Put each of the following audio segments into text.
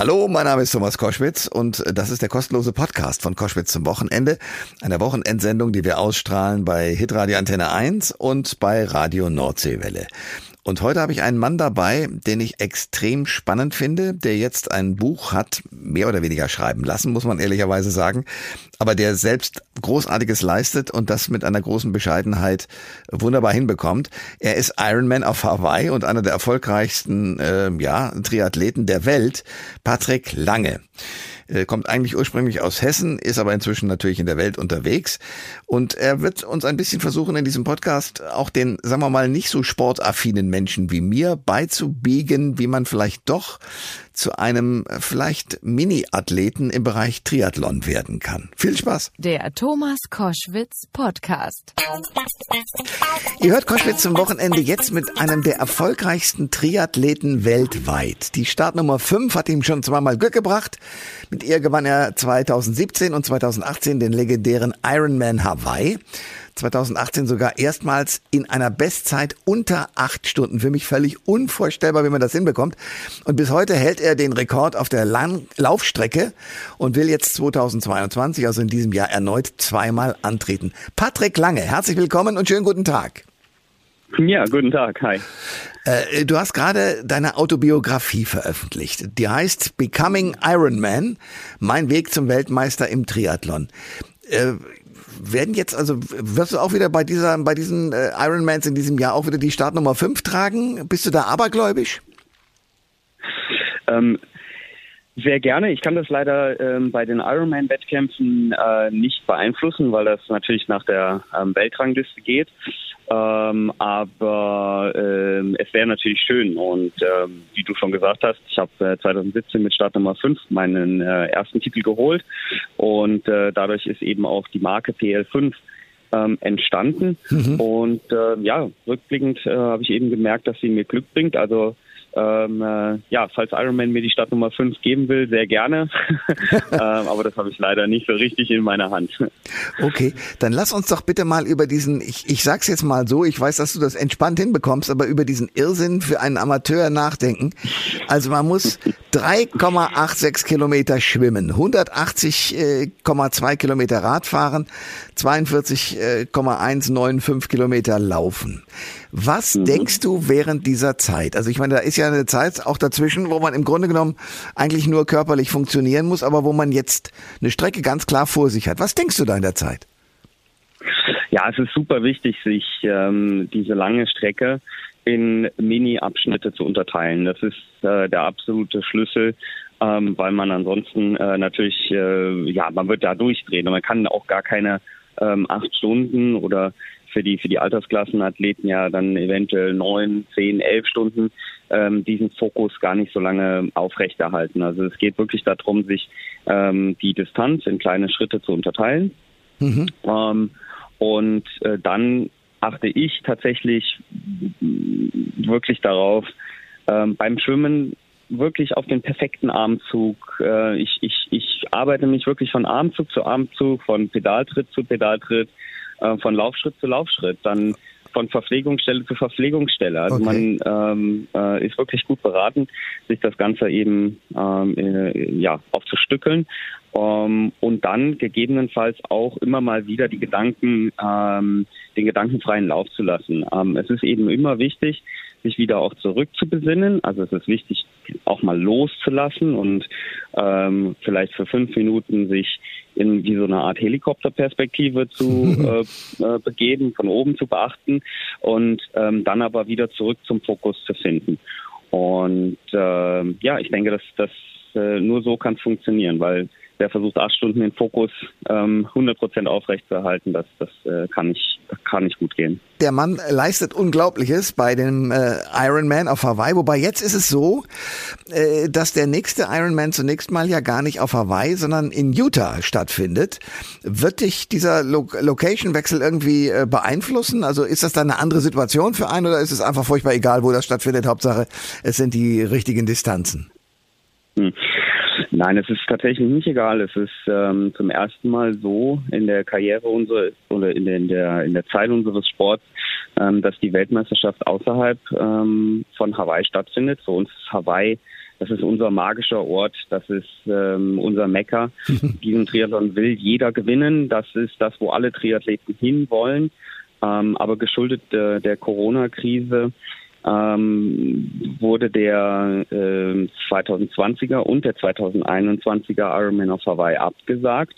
Hallo, mein Name ist Thomas Koschwitz und das ist der kostenlose Podcast von Koschwitz zum Wochenende, einer Wochenendsendung, die wir ausstrahlen bei Hitradio Antenne 1 und bei Radio Nordseewelle. Und heute habe ich einen Mann dabei, den ich extrem spannend finde, der jetzt ein Buch hat, mehr oder weniger schreiben lassen, muss man ehrlicherweise sagen, aber der selbst Großartiges leistet und das mit einer großen Bescheidenheit wunderbar hinbekommt. Er ist Ironman auf Hawaii und einer der erfolgreichsten äh, ja, Triathleten der Welt, Patrick Lange. Er kommt eigentlich ursprünglich aus Hessen, ist aber inzwischen natürlich in der Welt unterwegs. Und er wird uns ein bisschen versuchen, in diesem Podcast auch den, sagen wir mal, nicht so sportaffinen Menschen wie mir beizubiegen, wie man vielleicht doch zu einem äh, vielleicht Mini-Athleten im Bereich Triathlon werden kann. Viel Spaß. Der Thomas Koschwitz Podcast. Ihr hört Koschwitz zum Wochenende jetzt mit einem der erfolgreichsten Triathleten weltweit. Die Startnummer 5 hat ihm schon zweimal Glück gebracht. Mit ihr gewann er 2017 und 2018 den legendären Ironman Hawaii. 2018 sogar erstmals in einer Bestzeit unter acht Stunden. Für mich völlig unvorstellbar, wie man das hinbekommt. Und bis heute hält er den Rekord auf der Lang Laufstrecke und will jetzt 2022, also in diesem Jahr, erneut zweimal antreten. Patrick Lange, herzlich willkommen und schönen guten Tag. Ja, guten Tag, hi. Äh, du hast gerade deine Autobiografie veröffentlicht. Die heißt Becoming Iron Man, mein Weg zum Weltmeister im Triathlon. Äh, werden jetzt, also wirst du auch wieder bei dieser, bei diesen äh, Ironmans in diesem Jahr auch wieder die Startnummer 5 tragen? Bist du da abergläubisch? Ähm, sehr gerne. Ich kann das leider ähm, bei den Ironman-Wettkämpfen äh, nicht beeinflussen, weil das natürlich nach der ähm, Weltrangliste geht. Ähm, aber ähm, es wäre natürlich schön. Und ähm, wie du schon gesagt hast, ich habe äh, 2017 mit Start Nummer 5 meinen äh, ersten Titel geholt. Und äh, dadurch ist eben auch die Marke PL5 ähm, entstanden. Mhm. Und äh, ja, rückblickend äh, habe ich eben gemerkt, dass sie mir Glück bringt. Also ähm, äh, ja, falls Ironman mir die Startnummer 5 geben will, sehr gerne. ähm, aber das habe ich leider nicht so richtig in meiner Hand. Okay, dann lass uns doch bitte mal über diesen, ich, ich sag's jetzt mal so, ich weiß, dass du das entspannt hinbekommst, aber über diesen Irrsinn für einen Amateur nachdenken. Also man muss 3,86 Kilometer schwimmen, 180,2 Kilometer Rad fahren, 42,195 Kilometer laufen. Was mhm. denkst du während dieser Zeit? Also ich meine, da ist ja eine Zeit auch dazwischen, wo man im Grunde genommen eigentlich nur körperlich funktionieren muss, aber wo man jetzt eine Strecke ganz klar vor sich hat. Was denkst du da in der Zeit? Ja, es ist super wichtig, sich ähm, diese lange Strecke in Mini-Abschnitte zu unterteilen. Das ist äh, der absolute Schlüssel, ähm, weil man ansonsten äh, natürlich, äh, ja, man wird da durchdrehen und man kann auch gar keine ähm, acht Stunden oder für die für die Altersklassenathleten ja dann eventuell neun, zehn, elf Stunden ähm, diesen Fokus gar nicht so lange aufrechterhalten. Also es geht wirklich darum, sich ähm, die Distanz in kleine Schritte zu unterteilen. Mhm. Ähm, und äh, dann achte ich tatsächlich wirklich darauf, ähm, beim Schwimmen wirklich auf den perfekten Armzug. Äh, ich, ich, ich arbeite mich wirklich von Armzug zu Armzug, von Pedaltritt zu Pedaltritt, äh, von Laufschritt zu Laufschritt, dann von Verpflegungsstelle zu Verpflegungsstelle. Also okay. man ähm, äh, ist wirklich gut beraten, sich das Ganze eben ähm, äh, ja aufzustückeln ähm, und dann gegebenenfalls auch immer mal wieder die Gedanken, ähm, den gedankenfreien Lauf zu lassen. Ähm, es ist eben immer wichtig, sich wieder auch zurückzubesinnen. Also es ist wichtig, auch mal loszulassen und ähm, vielleicht für fünf Minuten sich in wie so eine Art Helikopterperspektive zu äh, äh, begeben, von oben zu beachten und ähm, dann aber wieder zurück zum Fokus zu finden. Und äh, ja, ich denke, dass das äh, nur so kann es funktionieren, weil der versucht acht Stunden den Fokus ähm, 100 Prozent aufrechtzuerhalten, das, das äh, kann, nicht, kann nicht gut gehen. Der Mann leistet Unglaubliches bei dem äh, Ironman auf Hawaii, wobei jetzt ist es so, äh, dass der nächste Ironman zunächst mal ja gar nicht auf Hawaii, sondern in Utah stattfindet. Wird dich dieser Lo Location-Wechsel irgendwie äh, beeinflussen? Also ist das dann eine andere Situation für einen oder ist es einfach furchtbar egal, wo das stattfindet? Hauptsache, es sind die richtigen Distanzen. Hm. Nein, es ist tatsächlich nicht egal. Es ist ähm, zum ersten Mal so in der Karriere unserer oder in der, in der, in der Zeit unseres Sports, ähm, dass die Weltmeisterschaft außerhalb ähm, von Hawaii stattfindet. Für uns ist Hawaii das ist unser magischer Ort, das ist ähm, unser Mecker. Diesen Triathlon will jeder gewinnen. Das ist das, wo alle Triathleten hinwollen. Ähm, aber geschuldet äh, der Corona-Krise ähm, wurde der äh, 2020er und der 2021er Ironman auf Hawaii abgesagt.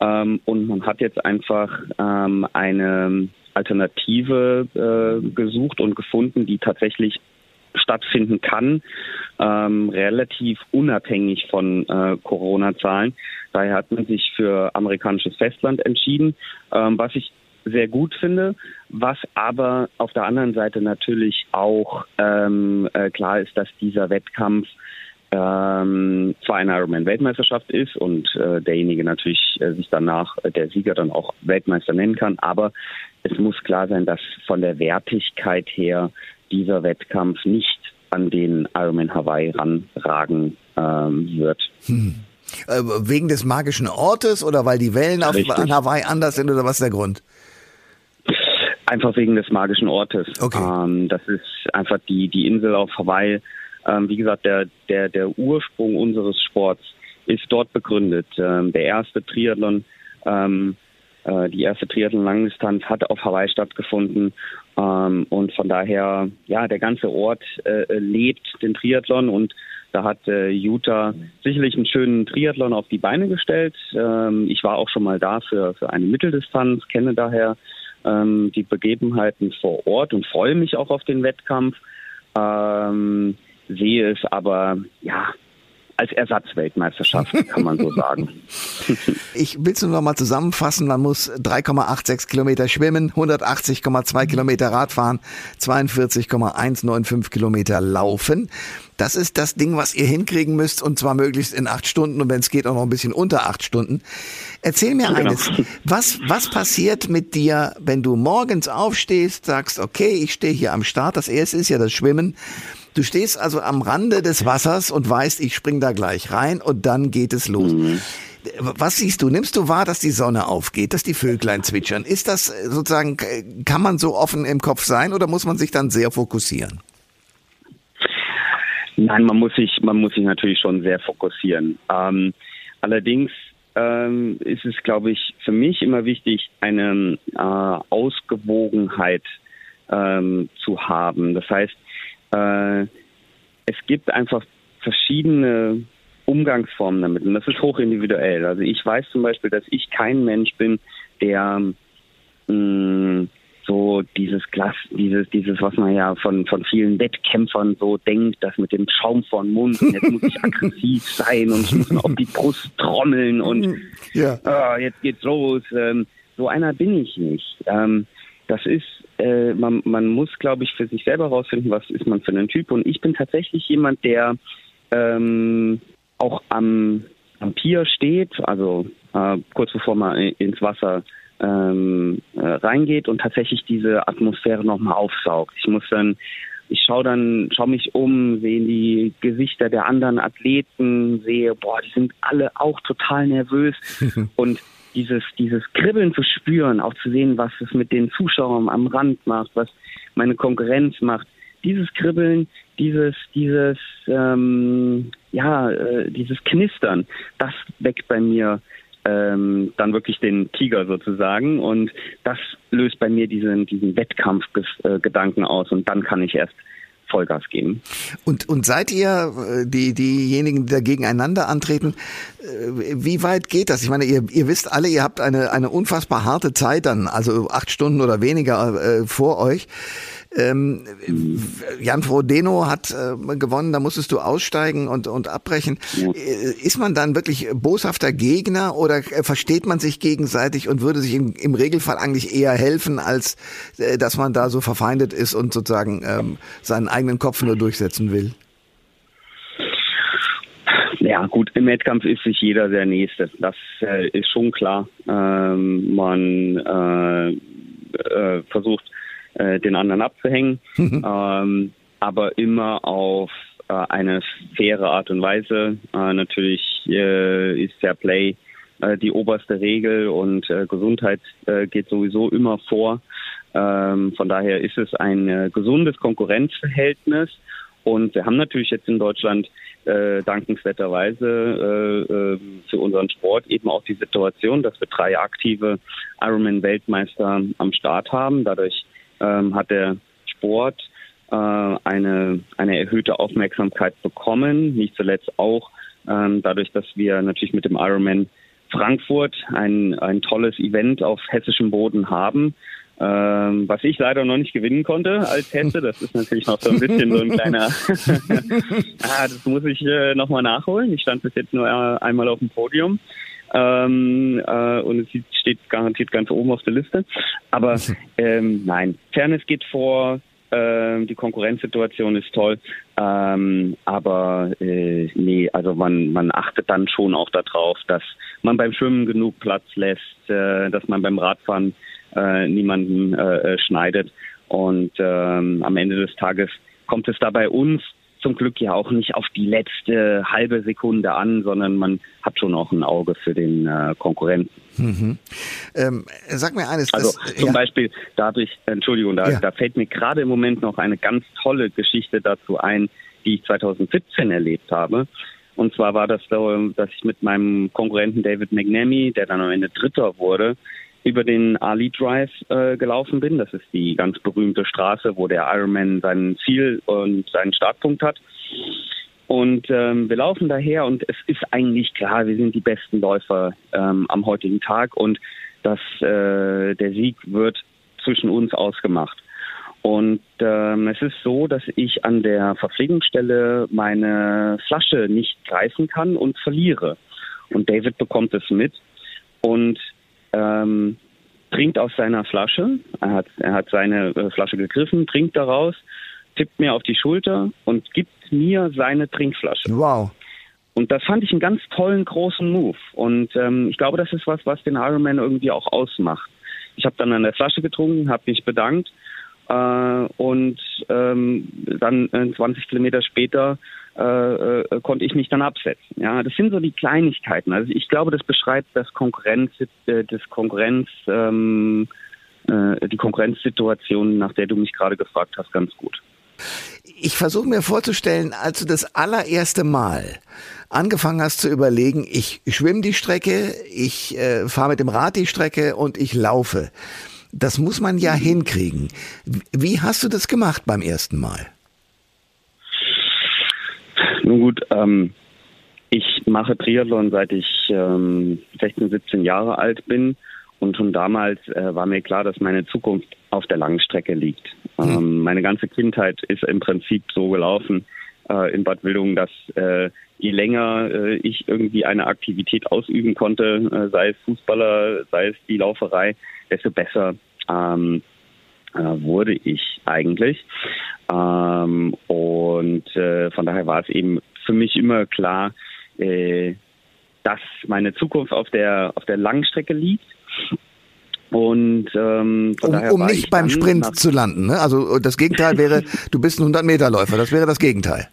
Ähm, und man hat jetzt einfach ähm, eine Alternative äh, gesucht und gefunden, die tatsächlich stattfinden kann, ähm, relativ unabhängig von äh, Corona-Zahlen. Daher hat man sich für amerikanisches Festland entschieden, ähm, was ich sehr gut finde, was aber auf der anderen Seite natürlich auch ähm, äh, klar ist, dass dieser Wettkampf ähm, zwar eine Ironman-Weltmeisterschaft ist und äh, derjenige natürlich äh, sich danach, äh, der Sieger dann auch Weltmeister nennen kann, aber es muss klar sein, dass von der Wertigkeit her dieser Wettkampf nicht an den Ironman Hawaii ranragen ähm, wird. Hm. Äh, wegen des magischen Ortes oder weil die Wellen auf, an Hawaii anders sind oder was ist der Grund? Einfach wegen des magischen Ortes. Okay. Ähm, das ist einfach die, die Insel auf Hawaii ähm, wie gesagt, der, der, der Ursprung unseres Sports ist dort begründet. Ähm, der erste Triathlon, ähm, äh, die erste Triathlon-Langdistanz hat auf Hawaii stattgefunden. Ähm, und von daher, ja, der ganze Ort äh, lebt den Triathlon und da hat äh, Utah sicherlich einen schönen Triathlon auf die Beine gestellt. Ähm, ich war auch schon mal da für, für eine Mitteldistanz, kenne daher ähm, die Begebenheiten vor Ort und freue mich auch auf den Wettkampf. Ähm, sehe es aber, ja, als Ersatzweltmeisterschaft, kann man so sagen. Ich will es nur noch mal zusammenfassen. Man muss 3,86 Kilometer schwimmen, 180,2 Kilometer Radfahren, 42,195 Kilometer laufen. Das ist das Ding, was ihr hinkriegen müsst und zwar möglichst in acht Stunden und wenn es geht auch noch ein bisschen unter acht Stunden. Erzähl mir genau. eines. Was, was passiert mit dir, wenn du morgens aufstehst, sagst, okay, ich stehe hier am Start. Das erste ist ja das Schwimmen. Du stehst also am Rande des Wassers und weißt, ich spring da gleich rein und dann geht es los. Mhm. Was siehst du? Nimmst du wahr, dass die Sonne aufgeht, dass die Vöglein zwitschern? Ist das sozusagen, kann man so offen im Kopf sein oder muss man sich dann sehr fokussieren? Nein, man muss sich, man muss sich natürlich schon sehr fokussieren. Ähm, allerdings ähm, ist es, glaube ich, für mich immer wichtig, eine äh, Ausgewogenheit ähm, zu haben. Das heißt, äh, es gibt einfach verschiedene Umgangsformen damit und das ist hochindividuell. Also ich weiß zum Beispiel, dass ich kein Mensch bin, der mh, mm, so dieses Glas, dieses, dieses, was man ja von, von vielen Wettkämpfern so denkt, das mit dem Schaum von Mund, und jetzt muss ich aggressiv sein und ich muss auf die Brust trommeln und ja. oh, jetzt geht's los. Ähm, so einer bin ich nicht. Ähm, das ist, äh, man, man muss, glaube ich, für sich selber herausfinden, was ist man für ein Typ. Und ich bin tatsächlich jemand, der ähm, auch am, am Pier steht, also äh, kurz bevor man ins Wasser ähm, äh, reingeht und tatsächlich diese Atmosphäre nochmal aufsaugt. Ich muss dann, ich schaue dann, schaue mich um, sehe die Gesichter der anderen Athleten, sehe, boah, die sind alle auch total nervös und dieses, dieses Kribbeln zu spüren, auch zu sehen, was es mit den Zuschauern am Rand macht, was meine Konkurrenz macht. Dieses Kribbeln, dieses, dieses, ähm, ja, äh, dieses Knistern, das weckt bei mir ähm, dann wirklich den Tiger sozusagen und das löst bei mir diesen, diesen Wettkampfgedanken aus und dann kann ich erst Vollgas geben. Und, und seid ihr, äh, die, diejenigen, die da gegeneinander antreten, äh, wie weit geht das? Ich meine, ihr, ihr wisst alle, ihr habt eine, eine unfassbar harte Zeit dann, also acht Stunden oder weniger äh, vor euch. Ähm, Jan Frodeno hat äh, gewonnen, da musstest du aussteigen und, und abbrechen. Ja. Äh, ist man dann wirklich boshafter Gegner oder äh, versteht man sich gegenseitig und würde sich im, im Regelfall eigentlich eher helfen, als äh, dass man da so verfeindet ist und sozusagen ähm, seinen eigenen Kopf nur durchsetzen will? Ja, gut, im Wettkampf ist sich jeder der Nächste. Das äh, ist schon klar. Ähm, man äh, äh, versucht äh, den anderen abzuhängen, ähm, aber immer auf äh, eine faire Art und Weise. Äh, natürlich äh, ist Fair Play äh, die oberste Regel und äh, Gesundheit geht sowieso immer vor. Ähm, von daher ist es ein gesundes Konkurrenzverhältnis. Und wir haben natürlich jetzt in Deutschland äh, dankenswerterweise äh, äh, für unseren Sport eben auch die Situation, dass wir drei aktive Ironman-Weltmeister am Start haben. Dadurch ähm, hat der Sport äh, eine, eine erhöhte Aufmerksamkeit bekommen, nicht zuletzt auch ähm, dadurch, dass wir natürlich mit dem Ironman Frankfurt ein, ein tolles Event auf hessischem Boden haben, ähm, was ich leider noch nicht gewinnen konnte als Hesse. Das ist natürlich noch so ein bisschen so ein kleiner, ah, das muss ich äh, nochmal nachholen. Ich stand bis jetzt nur äh, einmal auf dem Podium. Ähm, äh, und es steht garantiert ganz oben auf der Liste. Aber ähm, nein, Fairness geht vor, ähm, die Konkurrenzsituation ist toll, ähm, aber äh, nee, also man, man achtet dann schon auch darauf, dass man beim Schwimmen genug Platz lässt, äh, dass man beim Radfahren äh, niemanden äh, schneidet. Und ähm, am Ende des Tages kommt es da bei uns zum Glück ja auch nicht auf die letzte halbe Sekunde an, sondern man hat schon auch ein Auge für den äh, Konkurrenten. Mhm. Ähm, sag mir eines. Also das, zum ja. Beispiel, da habe ich, Entschuldigung, da, ja. da fällt mir gerade im Moment noch eine ganz tolle Geschichte dazu ein, die ich 2017 erlebt habe. Und zwar war das so, dass ich mit meinem Konkurrenten David McNamee, der dann am Ende Dritter wurde, über den Ali Drive äh, gelaufen bin. Das ist die ganz berühmte Straße, wo der Ironman sein Ziel und seinen Startpunkt hat. Und ähm, wir laufen daher und es ist eigentlich klar, wir sind die besten Läufer ähm, am heutigen Tag und dass äh, der Sieg wird zwischen uns ausgemacht. Und ähm, es ist so, dass ich an der Verpflegungsstelle meine Flasche nicht greifen kann und verliere. Und David bekommt es mit und ähm, trinkt aus seiner Flasche. Er hat, er hat seine äh, Flasche gegriffen, trinkt daraus, tippt mir auf die Schulter und gibt mir seine Trinkflasche. Wow. Und das fand ich einen ganz tollen, großen Move. Und ähm, ich glaube, das ist was, was den Ironman irgendwie auch ausmacht. Ich habe dann an der Flasche getrunken, habe mich bedankt äh, und ähm, dann äh, 20 Kilometer später äh, äh, konnte ich mich dann absetzen. Ja, das sind so die Kleinigkeiten. Also ich glaube, das beschreibt das Konkurrenz, äh, das Konkurrenz, ähm, äh, die Konkurrenzsituation, nach der du mich gerade gefragt hast, ganz gut. Ich versuche mir vorzustellen, als du das allererste Mal angefangen hast zu überlegen, ich schwimme die Strecke, ich fahre mit dem Rad die Strecke und ich laufe. Das muss man ja hinkriegen. Wie hast du das gemacht beim ersten Mal? Nun gut, ähm, ich mache Triathlon seit ich ähm, 16, 17 Jahre alt bin. Und schon damals äh, war mir klar, dass meine Zukunft auf der Langstrecke liegt. Mhm. Ähm, meine ganze Kindheit ist im Prinzip so gelaufen äh, in Bad Wildungen, dass äh, je länger äh, ich irgendwie eine Aktivität ausüben konnte, äh, sei es Fußballer, sei es die Lauferei, desto besser ähm, äh, wurde ich eigentlich. Ähm, und äh, von daher war es eben für mich immer klar, äh, dass meine Zukunft auf der auf der Langstrecke liegt. Und ähm, um, um nicht beim Sprint zu landen. Ne? Also das Gegenteil wäre, du bist ein 100-Meter-Läufer. Das wäre das Gegenteil.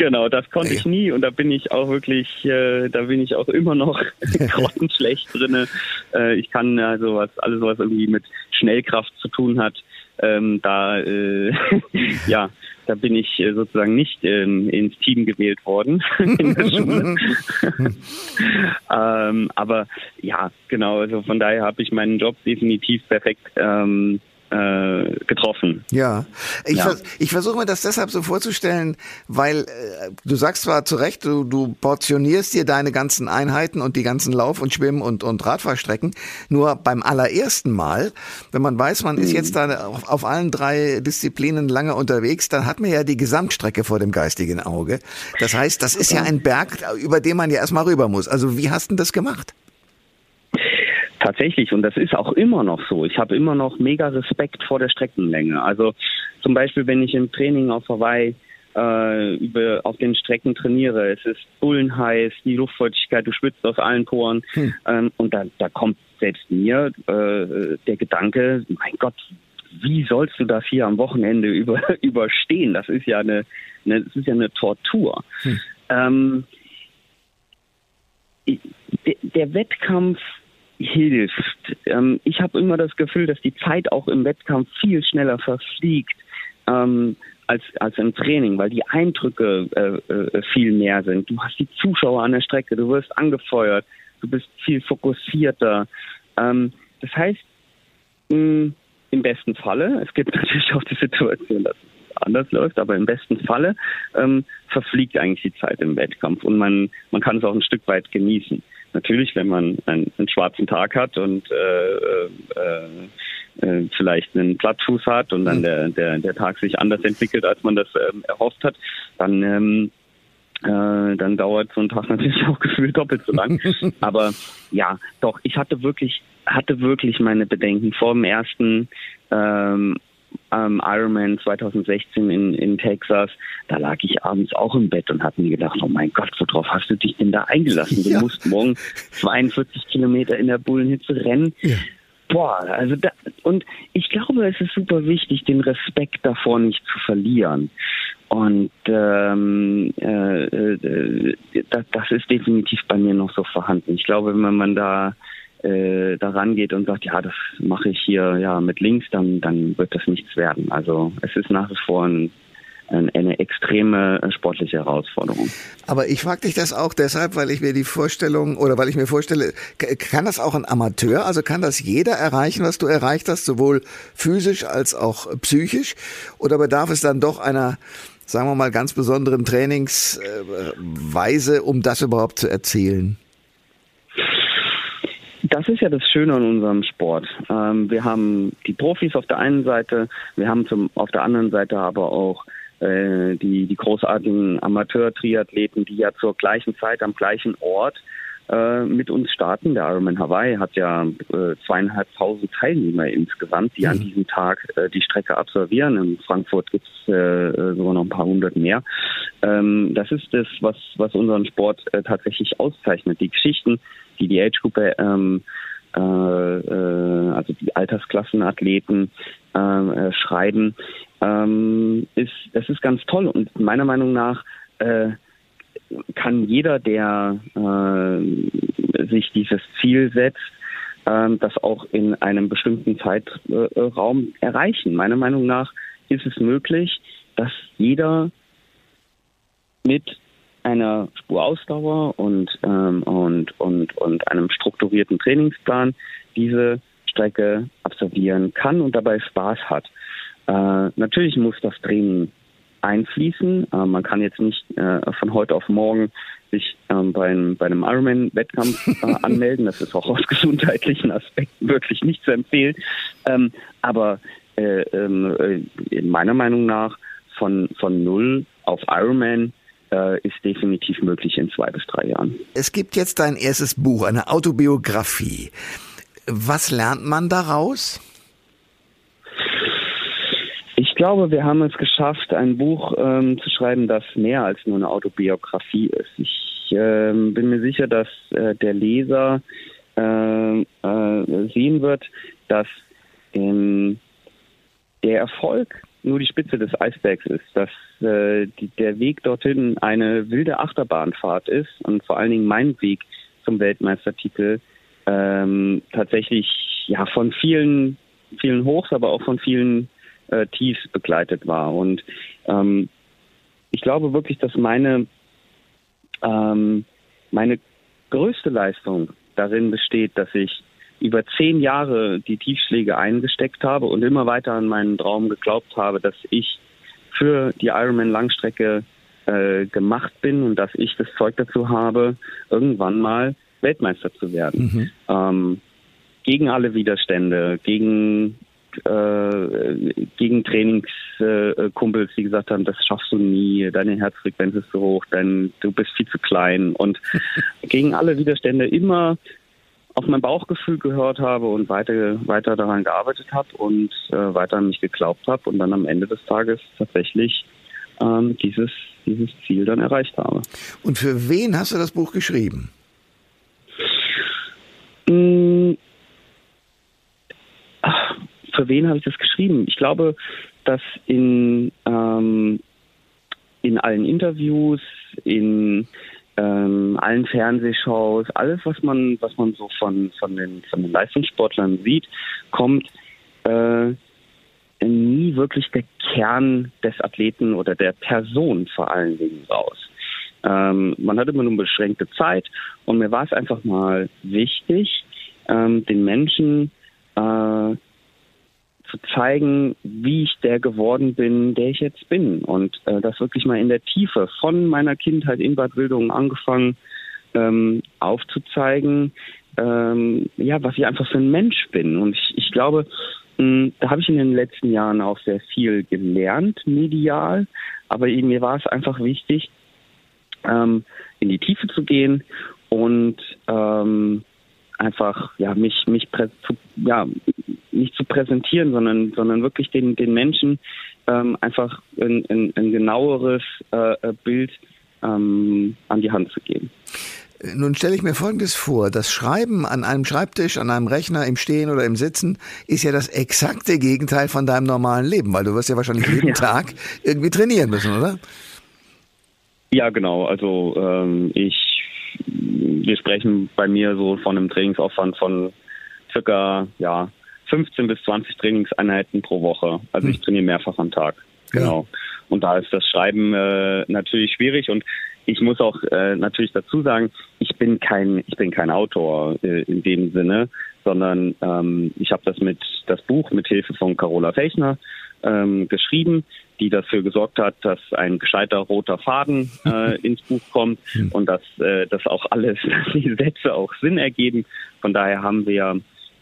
Genau, das konnte ich nie und da bin ich auch wirklich, äh, da bin ich auch immer noch grottenschlecht drinne. Äh, ich kann also was alles was irgendwie mit Schnellkraft zu tun hat, ähm, da äh, ja, da bin ich äh, sozusagen nicht ähm, ins Team gewählt worden in der Schule. ähm, aber ja, genau, also von daher habe ich meinen Job definitiv perfekt ähm, äh, getroffen. Ja, ich, ja. Vers ich versuche mir das deshalb so vorzustellen, weil äh, du sagst zwar zu Recht, du, du portionierst dir deine ganzen Einheiten und die ganzen Lauf- und Schwimm- und, und Radfahrstrecken, nur beim allerersten Mal, wenn man weiß, man mhm. ist jetzt da auf, auf allen drei Disziplinen lange unterwegs, dann hat man ja die Gesamtstrecke vor dem geistigen Auge. Das heißt, das ist ja ein Berg, über den man ja erstmal rüber muss. Also wie hast du das gemacht? Tatsächlich, und das ist auch immer noch so. Ich habe immer noch mega Respekt vor der Streckenlänge. Also zum Beispiel, wenn ich im Training auf Hawaii äh, über, auf den Strecken trainiere, es ist bullenheiß, die Luftfeuchtigkeit, du schwitzt aus allen Poren hm. ähm, und da, da kommt selbst mir äh, der Gedanke, mein Gott, wie sollst du das hier am Wochenende über, überstehen? Das ist ja eine, eine, das ist ja eine Tortur. Hm. Ähm, der Wettkampf hilft. Ähm, ich habe immer das Gefühl, dass die Zeit auch im Wettkampf viel schneller verfliegt, ähm, als, als im Training, weil die Eindrücke äh, äh, viel mehr sind. Du hast die Zuschauer an der Strecke, du wirst angefeuert, du bist viel fokussierter. Ähm, das heißt, mh, im besten Falle, es gibt natürlich auch die Situation, dass es anders läuft, aber im besten Falle ähm, verfliegt eigentlich die Zeit im Wettkampf und man, man kann es auch ein Stück weit genießen. Natürlich, wenn man einen, einen schwarzen Tag hat und äh, äh, äh, vielleicht einen Plattfuß hat und dann der, der, der Tag sich anders entwickelt, als man das ähm, erhofft hat, dann ähm, äh, dann dauert so ein Tag natürlich auch gefühlt doppelt so lang. Aber ja, doch, ich hatte wirklich, hatte wirklich meine Bedenken vor dem ersten ähm, ähm, Ironman 2016 in, in Texas, da lag ich abends auch im Bett und habe mir gedacht, oh mein Gott, worauf hast du dich denn da eingelassen? Du ja. musst morgen 42 Kilometer in der Bullenhitze rennen. Ja. Boah, also da, und ich glaube, es ist super wichtig, den Respekt davor nicht zu verlieren. Und ähm, äh, äh, das, das ist definitiv bei mir noch so vorhanden. Ich glaube, wenn man da äh, daran geht und sagt, ja, das mache ich hier ja mit links, dann, dann wird das nichts werden. Also es ist nach wie vor ein eine extreme sportliche Herausforderung. Aber ich frage dich das auch deshalb, weil ich mir die Vorstellung oder weil ich mir vorstelle, kann das auch ein Amateur, also kann das jeder erreichen, was du erreicht hast, sowohl physisch als auch psychisch? Oder bedarf es dann doch einer, sagen wir mal, ganz besonderen Trainingsweise, um das überhaupt zu erzielen? Das ist ja das Schöne an unserem Sport. Ähm, wir haben die Profis auf der einen Seite, wir haben zum, auf der anderen Seite aber auch äh, die, die großartigen Amateur-Triathleten, die ja zur gleichen Zeit am gleichen Ort äh, mit uns starten. Der Ironman Hawaii hat ja äh, zweieinhalbtausend Teilnehmer insgesamt, die mhm. an diesem Tag äh, die Strecke absolvieren. In Frankfurt gibt es äh, sogar noch ein paar hundert mehr. Ähm, das ist das, was, was unseren Sport äh, tatsächlich auszeichnet. Die Geschichten, die die Age-Gruppe ähm, äh, äh, also die Altersklassenathleten äh, schreiben, ähm, ist das ist ganz toll und meiner Meinung nach äh, kann jeder, der äh, sich dieses Ziel setzt, äh, das auch in einem bestimmten Zeitraum erreichen. Meiner Meinung nach ist es möglich, dass jeder mit einer Spurausdauer und, ähm, und, und, und einem strukturierten Trainingsplan diese Strecke absolvieren kann und dabei Spaß hat. Äh, natürlich muss das Training einfließen. Äh, man kann jetzt nicht äh, von heute auf morgen sich ähm, bei, einem, bei einem Ironman-Wettkampf äh, anmelden. Das ist auch aus gesundheitlichen Aspekten wirklich nicht zu empfehlen. Ähm, aber äh, ähm, äh, meiner Meinung nach von, von null auf Ironman äh, ist definitiv möglich in zwei bis drei Jahren. Es gibt jetzt dein erstes Buch, eine Autobiografie. Was lernt man daraus? Ich glaube, wir haben es geschafft, ein Buch ähm, zu schreiben, das mehr als nur eine Autobiografie ist. Ich äh, bin mir sicher, dass äh, der Leser äh, äh sehen wird, dass ähm, der Erfolg nur die Spitze des Eisbergs ist, dass äh, die, der Weg dorthin eine wilde Achterbahnfahrt ist und vor allen Dingen mein Weg zum Weltmeistertitel ähm, tatsächlich ja von vielen vielen Hochs, aber auch von vielen äh, Tiefs begleitet war. Und ähm, ich glaube wirklich, dass meine ähm, meine größte Leistung darin besteht, dass ich über zehn Jahre die Tiefschläge eingesteckt habe und immer weiter an meinen Traum geglaubt habe, dass ich für die Ironman Langstrecke äh, gemacht bin und dass ich das Zeug dazu habe, irgendwann mal Weltmeister zu werden. Mhm. Ähm, gegen alle Widerstände, gegen äh, gegen Trainingskumpels, äh, die gesagt haben, das schaffst du nie, deine Herzfrequenz ist zu hoch, dein, du bist viel zu klein und gegen alle Widerstände immer auf mein Bauchgefühl gehört habe und weiter, weiter daran gearbeitet habe und äh, weiter an mich geglaubt habe und dann am Ende des Tages tatsächlich ähm, dieses, dieses Ziel dann erreicht habe. Und für wen hast du das Buch geschrieben? Hm, für wen habe ich das geschrieben? Ich glaube, dass in, ähm, in allen Interviews, in ähm, allen Fernsehshows, alles, was man, was man so von, von, den, von den Leistungssportlern sieht, kommt äh, nie wirklich der Kern des Athleten oder der Person vor allen Dingen raus. Ähm, man hat immer nur beschränkte Zeit und mir war es einfach mal wichtig, ähm, den Menschen äh, zu zeigen, wie ich der geworden bin, der ich jetzt bin. Und äh, das wirklich mal in der Tiefe von meiner Kindheit in Bad Wildungen angefangen ähm, aufzuzeigen, ähm, ja, was ich einfach für ein Mensch bin. Und ich, ich glaube, mh, hm, da habe ich in den letzten Jahren auch sehr viel gelernt, medial. Aber mir war es einfach wichtig, ähm, in die Tiefe zu gehen und ähm, einfach ja mich mich ja nicht zu präsentieren, sondern sondern wirklich den den Menschen ähm, einfach ein, ein, ein genaueres äh, äh Bild ähm, an die Hand zu geben. Nun stelle ich mir Folgendes vor. Das Schreiben an einem Schreibtisch, an einem Rechner, im Stehen oder im Sitzen ist ja das exakte Gegenteil von deinem normalen Leben, weil du wirst ja wahrscheinlich jeden ja. Tag irgendwie trainieren müssen, oder? Ja, genau. Also ähm, ich, wir sprechen bei mir so von einem Trainingsaufwand von circa ja 15 bis 20 Trainingseinheiten pro Woche. Also hm. ich trainiere mehrfach am Tag. Genau. Ja. Und da ist das Schreiben äh, natürlich schwierig und ich muss auch äh, natürlich dazu sagen, ich bin kein, ich bin kein Autor äh, in dem Sinne, sondern ähm, ich habe das mit das Buch mit Hilfe von Carola Fechner ähm, geschrieben, die dafür gesorgt hat, dass ein gescheiter roter Faden äh, ins Buch kommt hm. und dass äh, das auch alles, dass die Sätze auch Sinn ergeben. Von daher haben wir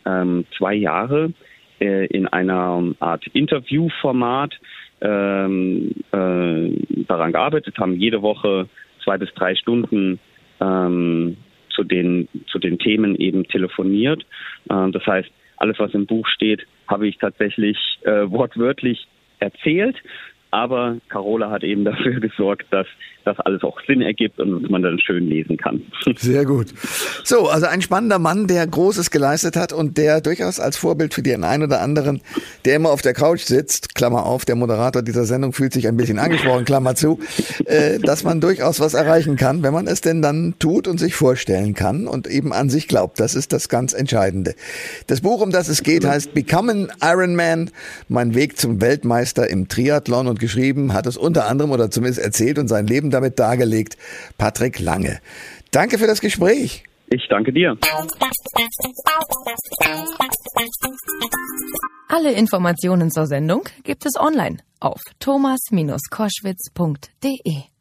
ähm, zwei Jahre äh, in einer Art Interviewformat ähm, äh, daran gearbeitet, haben jede Woche zwei bis drei Stunden ähm, zu den zu den Themen eben telefoniert. Ähm, das heißt, alles, was im Buch steht, habe ich tatsächlich äh, wortwörtlich erzählt. Aber Carola hat eben dafür gesorgt, dass das alles auch Sinn ergibt und man dann schön lesen kann. Sehr gut. So, also ein spannender Mann, der Großes geleistet hat und der durchaus als Vorbild für den einen oder anderen, der immer auf der Couch sitzt, Klammer auf, der Moderator dieser Sendung fühlt sich ein bisschen angesprochen, Klammer zu, äh, dass man durchaus was erreichen kann, wenn man es denn dann tut und sich vorstellen kann und eben an sich glaubt. Das ist das ganz Entscheidende. Das Buch, um das es geht, heißt Becoming Iron Man, mein Weg zum Weltmeister im Triathlon und geschrieben hat es unter anderem oder zumindest erzählt und sein Leben damit dargelegt, Patrick Lange. Danke für das Gespräch. Ich danke dir. Alle Informationen zur Sendung gibt es online auf thomas-koschwitz.de.